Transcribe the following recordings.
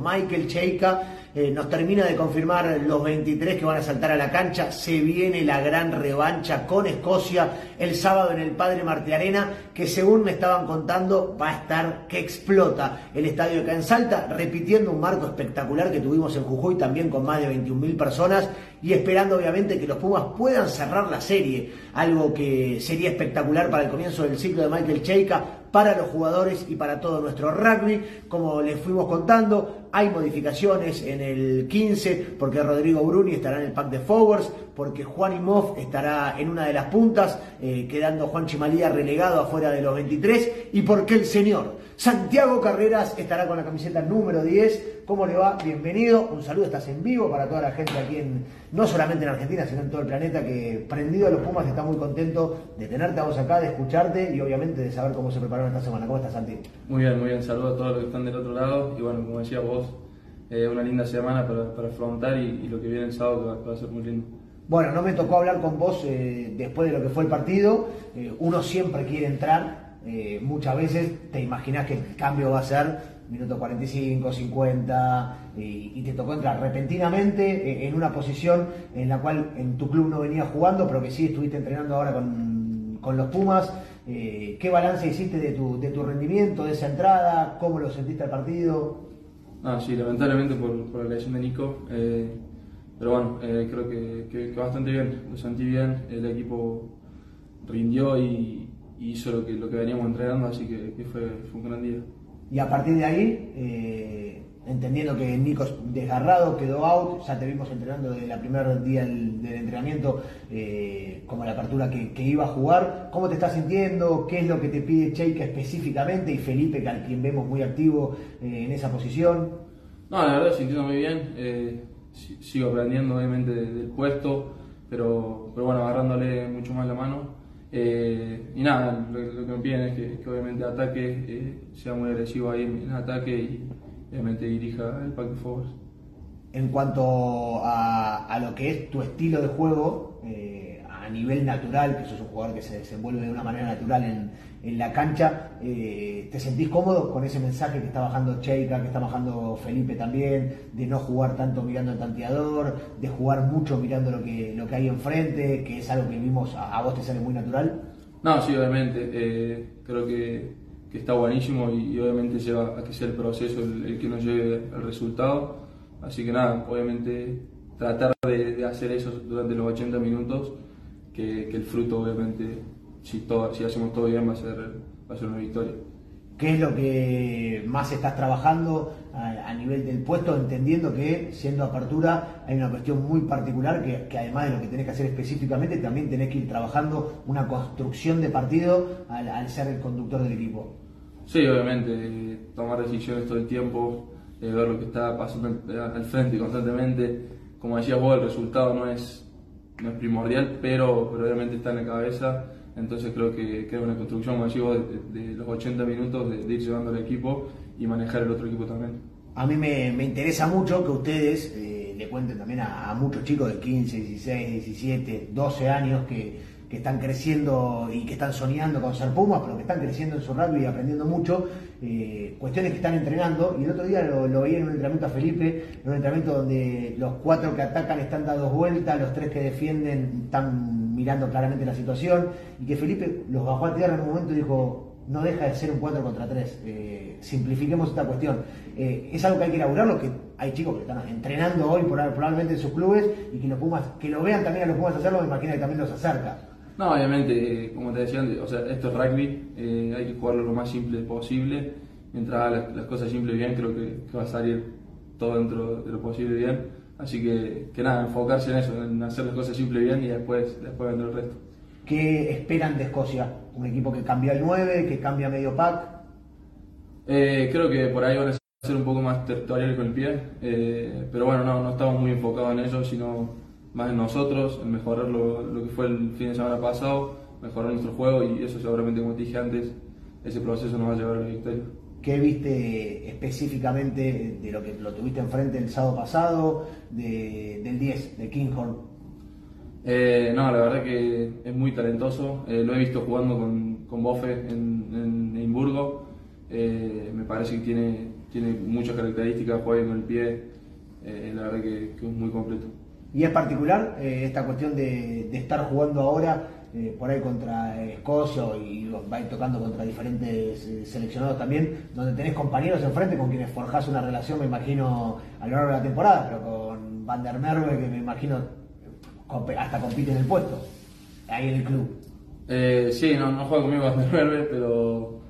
Michael Cheika eh, nos termina de confirmar los 23 que van a saltar a la cancha. Se viene la gran revancha con Escocia el sábado en el Padre Marte Arena, que según me estaban contando va a estar que explota el estadio acá en repitiendo un marco espectacular que tuvimos en Jujuy también con más de 21.000 personas y esperando obviamente que los Pumas puedan cerrar la serie, algo que sería espectacular para el comienzo del ciclo de Michael Cheika, para los jugadores y para todo nuestro rugby. Como les fuimos contando, hay modificaciones en el 15 porque Rodrigo Bruni estará en el pack de forwards, porque Juan Imov estará en una de las puntas, eh, quedando Juan Chimalía relegado afuera de los 23, y porque el señor Santiago Carreras estará con la camiseta número 10. ¿Cómo le va? Bienvenido. Un saludo, estás en vivo para toda la gente aquí en, no solamente en Argentina, sino en todo el planeta, que prendido a los Pumas está muy contento de tenerte a vos acá, de escucharte y obviamente de saber cómo se prepararon esta semana. ¿Cómo estás, Santi? Muy bien, muy bien. Saludos a todos los que están del otro lado. Y bueno, como decía vos, eh, una linda semana para, para afrontar y, y, lo que viene el sábado que va, que va, a ser muy lindo. Bueno, no me tocó hablar con vos eh, después de lo que fue el partido. Eh, uno siempre quiere entrar. Eh, muchas veces te imaginas que el cambio va a ser minuto 45, 50 y, y te tocó entrar repentinamente en una posición en la cual en tu club no venía jugando, pero que sí estuviste entrenando ahora con, con los Pumas. Eh, ¿Qué balance hiciste de tu, de tu rendimiento, de esa entrada? ¿Cómo lo sentiste al partido? Ah, sí, lamentablemente por, por la lesión de Nico. Eh, pero bueno, eh, creo que, que, que, bastante bien, lo sentí bien. El equipo rindió y, y hizo lo que, lo que veníamos entrenando, así que, que fue, fue, un gran día. Y a partir de ahí, eh, entendiendo que Nico desgarrado quedó out, ya te vimos entrenando desde el primer día del, del entrenamiento eh, como la apertura que, que, iba a jugar. ¿Cómo te estás sintiendo? ¿Qué es lo que te pide Cheika específicamente? Y Felipe, que al quien vemos muy activo eh, en esa posición. No, la verdad, sintiendo muy bien. Eh, sigo aprendiendo, obviamente, del puesto, pero, pero bueno, agarrándole mucho más la mano. Eh, y nada, lo, lo, que me piden es que, obviamente ataque, eh, sea muy agresivo ahí en, en, ataque y obviamente dirija el pack de forwards. En cuanto a, a, lo que es tu estilo de juego, eh, nivel natural, que sos un jugador que se desenvuelve de una manera natural en, en la cancha, eh, ¿te sentís cómodo con ese mensaje que está bajando Cheika, que está bajando Felipe también, de no jugar tanto mirando el tanteador, de jugar mucho mirando lo que, lo que hay enfrente, que es algo que vimos, a, a vos te sale muy natural? No, sí, obviamente, eh, creo que, que, está buenísimo y, y, obviamente lleva a que sea el proceso el, el que nos lleve al resultado Así que nada, obviamente tratar de, de, hacer eso durante los 80 minutos, que, que el fruto obviamente, si, todo, si hacemos todo bien, va a, ser, va a ser una victoria. ¿Qué es lo que más estás trabajando a, a, nivel del puesto, entendiendo que siendo apertura hay una cuestión muy particular que, que, además de lo que tenés que hacer específicamente, también tenés que ir trabajando una construcción de partido al, al ser el conductor del equipo? Sí, obviamente, tomar decisiones todo el tiempo, eh, ver lo que está pasando al frente constantemente. Como decías vos, el resultado no es, no es primordial, pero, pero, obviamente está en la cabeza. Entonces creo que, que es una construcción, como de, de los 80 minutos de, de, ir llevando al equipo y manejar el otro equipo también. A mí me, me interesa mucho que ustedes eh, le cuenten también a, a muchos chicos de 15, 16, 17, 12 años que que están creciendo y que están soñando con ser Pumas, pero que están creciendo en su rugby y aprendiendo mucho, eh, cuestiones que están entrenando. Y el otro día lo, lo, veía en un entrenamiento a Felipe, en un entrenamiento donde los cuatro que atacan están dados vueltas, los tres que defienden están mirando claramente la situación, y que Felipe los bajó a tierra en un momento y dijo, no deja de ser un 4 contra 3. Eh, simplifiquemos esta cuestión. Eh, es algo que hay que elaborarlo, que hay chicos que están entrenando hoy probablemente en sus clubes y que los Pumas, que lo vean también a los Pumas hacerlo, me imagino que también los acerca. No, obviamente, como te decía antes, o sea, esto es rugby, eh, hay que jugarlo lo más simple posible. Mientras las, las cosas simples bien, creo que, que, va a salir todo dentro de lo posible bien. Así que, que nada, enfocarse en eso, en hacer las cosas simples bien y después, después vendrá el resto. ¿Qué esperan de Escocia? ¿Un equipo que cambia el 9, que cambia medio pack? Eh, creo que por ahí van a ser un poco más territoriales con el pie, eh, pero bueno, no, no estamos muy enfocados en eso, sino más en nosotros, en mejorar lo, lo, que fue el fin de semana pasado, mejorar nuestro juego y eso seguramente, como te dije antes, ese proceso nos va a llevar a la victoria. ¿Qué viste específicamente de lo que lo tuviste enfrente el sábado pasado, de, del 10, de Kinghorn? Eh, no, la verdad que es muy talentoso. Eh, lo he visto jugando con, con Bofe en, en Edimburgo. Eh, me parece que tiene, tiene muchas características, juega con el pie, eh, la verdad que, es muy completo. Y es particular eh, esta cuestión de, estar jugando ahora eh, por ahí contra Escocia y va tocando contra diferentes seleccionados también, donde tenés compañeros enfrente con quienes forjás una relación, me imagino, a lo largo de la temporada, pero con Van der Merwe, que me imagino hasta compite en el puesto, ahí en el club. sí, no, no juega conmigo Van der Merwe, pero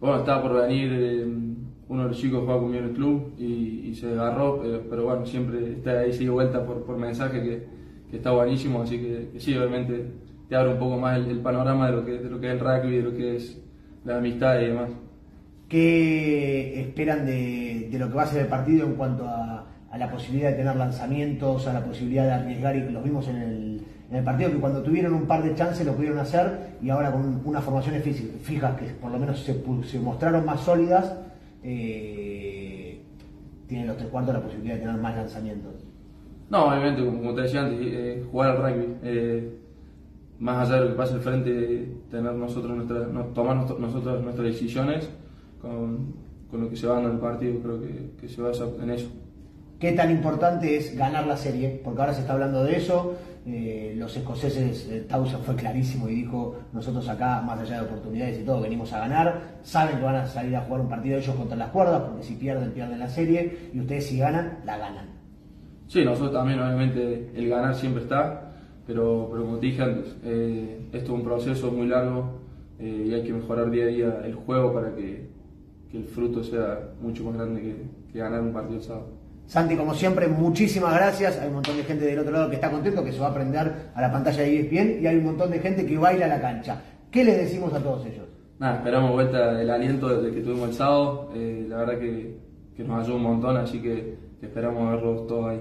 bueno, estaba por venir uno de los chicos juega conmigo en el club y, se agarró, pero, bueno, siempre está ahí, sigue vuelta por, por mensaje que, está buenísimo, así que, sí, obviamente te abre un poco más el, panorama de lo, que, de lo que es el rugby, de lo que es la amistad y demás. ¿Qué esperan de, de lo que va a ser el partido en cuanto a, la posibilidad de tener lanzamientos, a la posibilidad de arriesgar? Y los vimos en el, en el partido que cuando tuvieron un par de chances lo pudieron hacer y ahora con unas formaciones fijas que por lo menos se mostraron más sólidas eh, tiene los tres cuartos la posibilidad de tener más lanzamientos. No, obviamente, como, te decía antes, eh, jugar al rugby, eh, más allá de lo que pasa al frente, tener nosotros nuestra, tomar nosotros nuestras decisiones con, lo que se va dando el partido, creo que, que se basa en eso qué tan importante es ganar la serie, porque ahora se está hablando de eso. Eh, los escoceses, eh, fue clarísimo y dijo, nosotros acá, más allá de oportunidades y todo, venimos a ganar. Saben que van a salir a jugar un partido ellos contra las cuerdas, porque si pierden, pierden la serie, y ustedes si ganan, la ganan. Sí, nosotros también, obviamente, el ganar siempre está, pero, pero como te dije antes, eh, esto es un proceso muy largo y hay que mejorar día a día el juego para que, el fruto sea mucho más grande que, ganar un partido sábado. Santi, como siempre, muchísimas gracias. Hay un montón de gente del otro lado que está contento, que se va a prender a la pantalla de ESPN y hay un montón de gente que baila a la cancha. ¿Qué les decimos a todos ellos? Nada, esperamos vuelta el aliento desde que tuvimos el sábado. Eh, la verdad que, que nos ayudó un montón, así que esperamos verlos todos ahí.